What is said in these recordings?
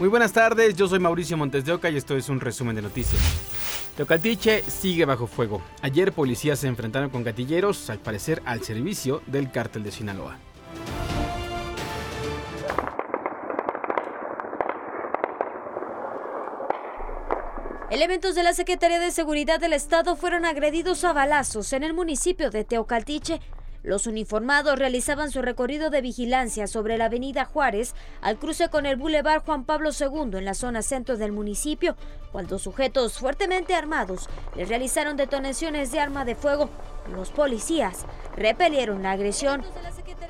Muy buenas tardes, yo soy Mauricio Montes de Oca y esto es un resumen de noticias. Teocaltiche sigue bajo fuego. Ayer policías se enfrentaron con gatilleros, al parecer al servicio del cártel de Sinaloa. Elementos de la Secretaría de Seguridad del Estado fueron agredidos a balazos en el municipio de Teocaltiche los uniformados realizaban su recorrido de vigilancia sobre la avenida Juárez al cruce con el Boulevard Juan Pablo II en la zona centro del municipio, cuando sujetos fuertemente armados les realizaron detonaciones de arma de fuego. Los policías repelieron la agresión.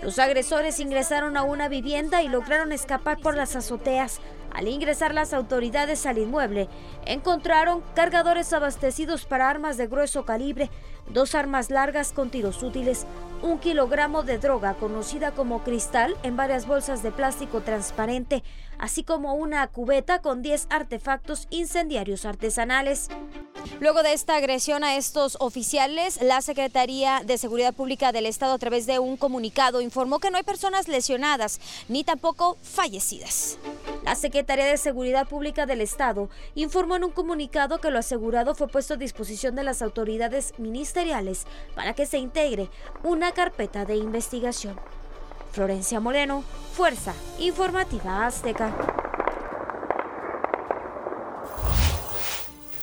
Los agresores ingresaron a una vivienda y lograron escapar por las azoteas. Al ingresar las autoridades al inmueble, encontraron cargadores abastecidos para armas de grueso calibre, dos armas largas con tiros útiles, un kilogramo de droga conocida como cristal en varias bolsas de plástico transparente, así como una cubeta con 10 artefactos incendiarios artesanales. Luego de esta agresión a estos oficiales, la Secretaría de Seguridad Pública del Estado a través de un comunicado informó que no hay personas lesionadas ni tampoco fallecidas. La Secretaría de Seguridad Pública del Estado informó en un comunicado que lo asegurado fue puesto a disposición de las autoridades ministeriales para que se integre una carpeta de investigación. Florencia Moreno, Fuerza Informativa Azteca.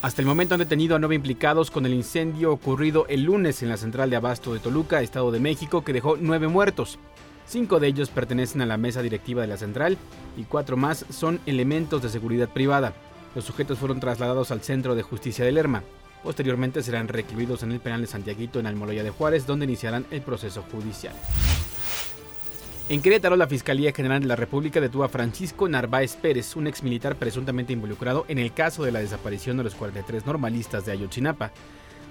Hasta el momento han detenido a nueve implicados con el incendio ocurrido el lunes en la central de abasto de Toluca, Estado de México, que dejó nueve muertos. Cinco de ellos pertenecen a la mesa directiva de la central y cuatro más son elementos de seguridad privada. Los sujetos fueron trasladados al Centro de Justicia de Lerma. Posteriormente serán recluidos en el penal de Santiaguito en Almoloya de Juárez, donde iniciarán el proceso judicial. En Querétaro, la Fiscalía General de la República detuvo a Francisco Narváez Pérez, un exmilitar presuntamente involucrado en el caso de la desaparición de los 43 normalistas de Ayotzinapa.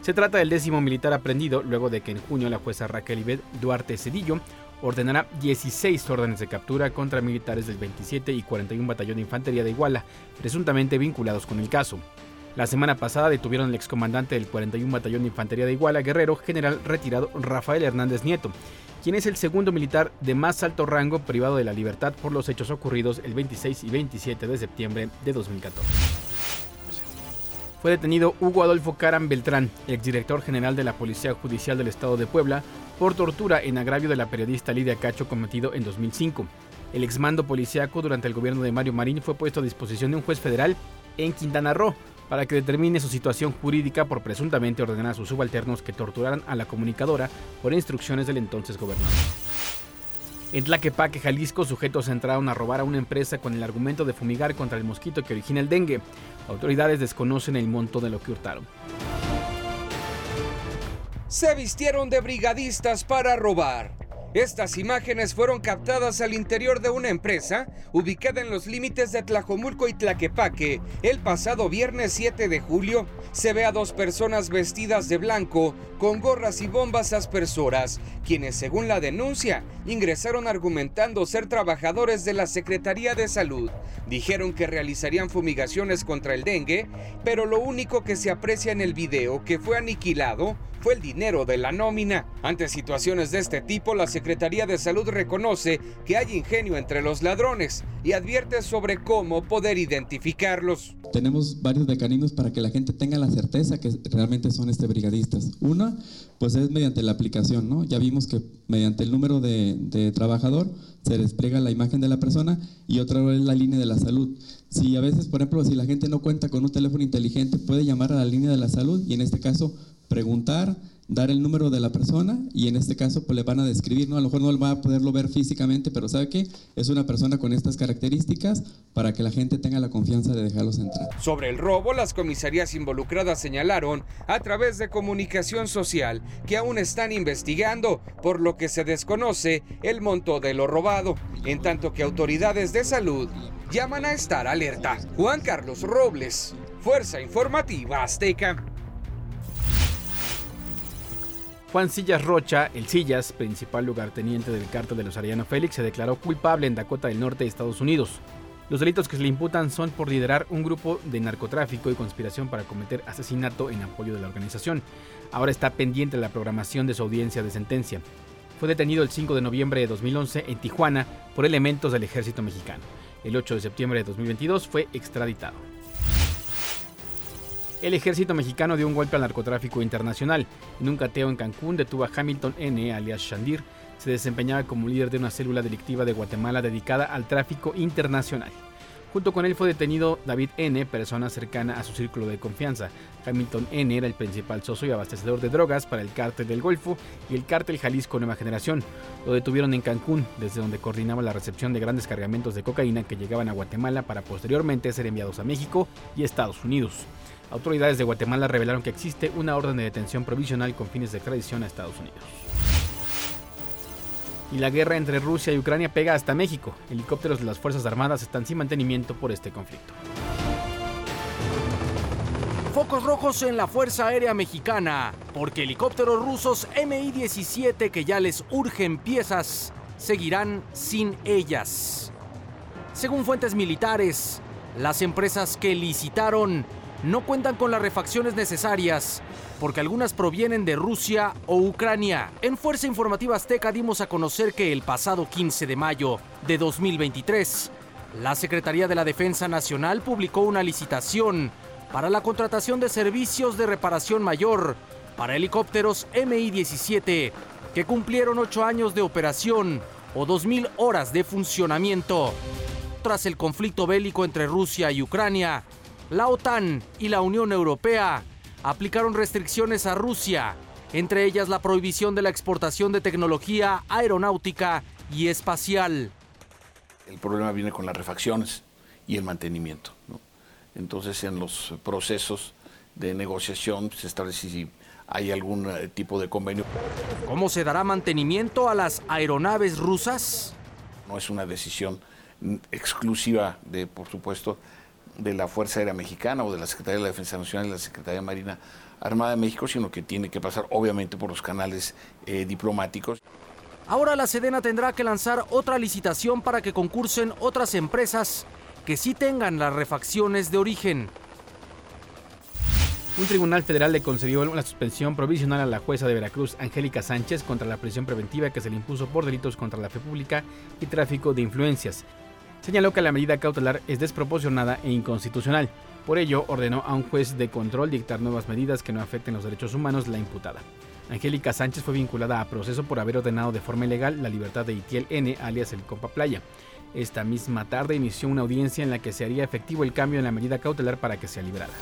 Se trata del décimo militar aprendido luego de que en junio la jueza Raquel Ibet Duarte Cedillo ordenará 16 órdenes de captura contra militares del 27 y 41 Batallón de Infantería de Iguala, presuntamente vinculados con el caso. La semana pasada detuvieron al excomandante del 41 Batallón de Infantería de Iguala, Guerrero, general retirado Rafael Hernández Nieto, quien es el segundo militar de más alto rango privado de la libertad por los hechos ocurridos el 26 y 27 de septiembre de 2014 fue detenido Hugo Adolfo Caram Beltrán, exdirector general de la Policía Judicial del Estado de Puebla, por tortura en agravio de la periodista Lidia Cacho cometido en 2005. El exmando policíaco durante el gobierno de Mario Marín fue puesto a disposición de un juez federal en Quintana Roo para que determine su situación jurídica por presuntamente ordenar a sus subalternos que torturaran a la comunicadora por instrucciones del entonces gobernador. En Tlaquepaque, Jalisco, sujetos entraron a robar a una empresa con el argumento de fumigar contra el mosquito que origina el dengue. Autoridades desconocen el monto de lo que hurtaron se vistieron de brigadistas para robar. Estas imágenes fueron captadas al interior de una empresa ubicada en los límites de Tlajomulco y Tlaquepaque. El pasado viernes 7 de julio se ve a dos personas vestidas de blanco con gorras y bombas aspersoras, quienes según la denuncia ingresaron argumentando ser trabajadores de la Secretaría de Salud. Dijeron que realizarían fumigaciones contra el dengue, pero lo único que se aprecia en el video que fue aniquilado fue el dinero de la nómina. Ante situaciones de este tipo, la Secretaría de Salud reconoce que hay ingenio entre los ladrones y advierte sobre cómo poder identificarlos. Tenemos varios mecanismos para que la gente tenga la certeza que realmente son este brigadistas. Una, pues es mediante la aplicación, ¿no? Ya vimos que mediante el número de, de trabajador se despliega la imagen de la persona y otra es la línea de la salud. Si a veces, por ejemplo, si la gente no cuenta con un teléfono inteligente, puede llamar a la línea de la salud y en este caso preguntar, dar el número de la persona y en este caso pues le van a describir, ¿no? A lo mejor no va a poderlo ver físicamente, pero sabe que es una persona con estas características para que la gente tenga la confianza de dejarlos entrar. Sobre el robo, las comisarías involucradas señalaron a través de comunicación social que aún están investigando, por lo que se desconoce el monto de lo robado, en tanto que autoridades de salud llaman a estar alerta. Juan Carlos Robles, Fuerza Informativa Azteca. Juan Sillas Rocha, el Sillas, principal lugarteniente del cártel de los Ariano Félix, se declaró culpable en Dakota del Norte de Estados Unidos. Los delitos que se le imputan son por liderar un grupo de narcotráfico y conspiración para cometer asesinato en apoyo de la organización. Ahora está pendiente la programación de su audiencia de sentencia. Fue detenido el 5 de noviembre de 2011 en Tijuana por elementos del ejército mexicano. El 8 de septiembre de 2022 fue extraditado. El ejército mexicano dio un golpe al narcotráfico internacional. En un cateo en Cancún detuvo a Hamilton N., alias Shandir. Se desempeñaba como líder de una célula delictiva de Guatemala dedicada al tráfico internacional. Junto con él fue detenido David N., persona cercana a su círculo de confianza. Hamilton N. era el principal socio y abastecedor de drogas para el cártel del Golfo y el cártel Jalisco Nueva Generación. Lo detuvieron en Cancún, desde donde coordinaba la recepción de grandes cargamentos de cocaína que llegaban a Guatemala para posteriormente ser enviados a México y Estados Unidos. Autoridades de Guatemala revelaron que existe una orden de detención provisional con fines de extradición a Estados Unidos. Y la guerra entre Rusia y Ucrania pega hasta México. Helicópteros de las Fuerzas Armadas están sin mantenimiento por este conflicto. Focos rojos en la Fuerza Aérea Mexicana, porque helicópteros rusos Mi-17 que ya les urgen piezas seguirán sin ellas. Según fuentes militares, las empresas que licitaron no cuentan con las refacciones necesarias porque algunas provienen de Rusia o Ucrania. En Fuerza Informativa Azteca dimos a conocer que el pasado 15 de mayo de 2023, la Secretaría de la Defensa Nacional publicó una licitación para la contratación de servicios de reparación mayor para helicópteros Mi-17 que cumplieron 8 años de operación o 2.000 horas de funcionamiento. Tras el conflicto bélico entre Rusia y Ucrania, la OTAN y la Unión Europea aplicaron restricciones a Rusia, entre ellas la prohibición de la exportación de tecnología aeronáutica y espacial. El problema viene con las refacciones y el mantenimiento. Entonces, en los procesos de negociación se establece si hay algún eh, tipo de convenio. ¿Cómo se dará mantenimiento a las aeronaves rusas? No es una decisión exclusiva de, por supuesto, de la Fuerza Aérea Mexicana o de la Secretaría de la Defensa Nacional y la Secretaría de Marina Armada de México, sino que tiene que pasar obviamente por los canales eh, diplomáticos. Ahora la Sedena tendrá que lanzar otra licitación para que concursen otras empresas que sí tengan las refacciones de origen. Un tribunal federal le concedió una suspensión provisional a la jueza de Veracruz, Angélica Sánchez, contra la prisión preventiva que se le impuso por delitos contra la fe pública y tráfico de influencias señaló que la medida cautelar es desproporcionada e inconstitucional. Por ello, ordenó a un juez de control dictar nuevas medidas que no afecten los derechos humanos la imputada. Angélica Sánchez fue vinculada a proceso por haber ordenado de forma ilegal la libertad de Itiel N, alias el Copa Playa. Esta misma tarde inició una audiencia en la que se haría efectivo el cambio en la medida cautelar para que sea liberada.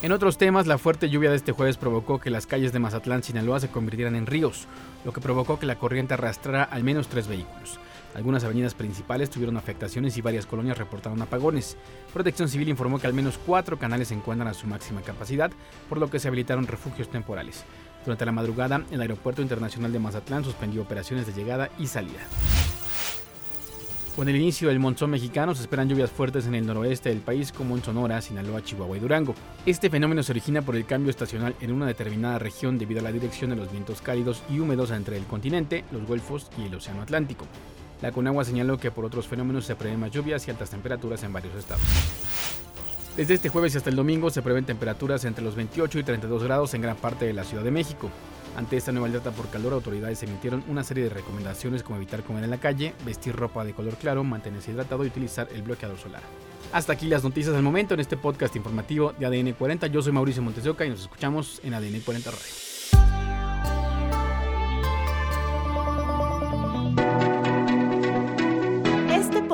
En otros temas, la fuerte lluvia de este jueves provocó que las calles de Mazatlán, Sinaloa se convirtieran en ríos, lo que provocó que la corriente arrastrara al menos tres vehículos. Algunas avenidas principales tuvieron afectaciones y varias colonias reportaron apagones. Protección Civil informó que al menos cuatro canales se encuentran a su máxima capacidad, por lo que se habilitaron refugios temporales. Durante la madrugada, el Aeropuerto Internacional de Mazatlán suspendió operaciones de llegada y salida. Con el inicio del monzón mexicano se esperan lluvias fuertes en el noroeste del país como en Sonora, Sinaloa, Chihuahua y Durango. Este fenómeno se origina por el cambio estacional en una determinada región debido a la dirección de los vientos cálidos y húmedos entre el continente, los golfos y el Océano Atlántico. La Conagua señaló que por otros fenómenos se prevén más lluvias y altas temperaturas en varios estados. Desde este jueves y hasta el domingo se prevén temperaturas entre los 28 y 32 grados en gran parte de la Ciudad de México. Ante esta nueva alerta por calor, autoridades emitieron una serie de recomendaciones como evitar comer en la calle, vestir ropa de color claro, mantenerse hidratado y utilizar el bloqueador solar. Hasta aquí las noticias del momento en este podcast informativo de ADN 40. Yo soy Mauricio Montesoca y nos escuchamos en ADN 40 Radio.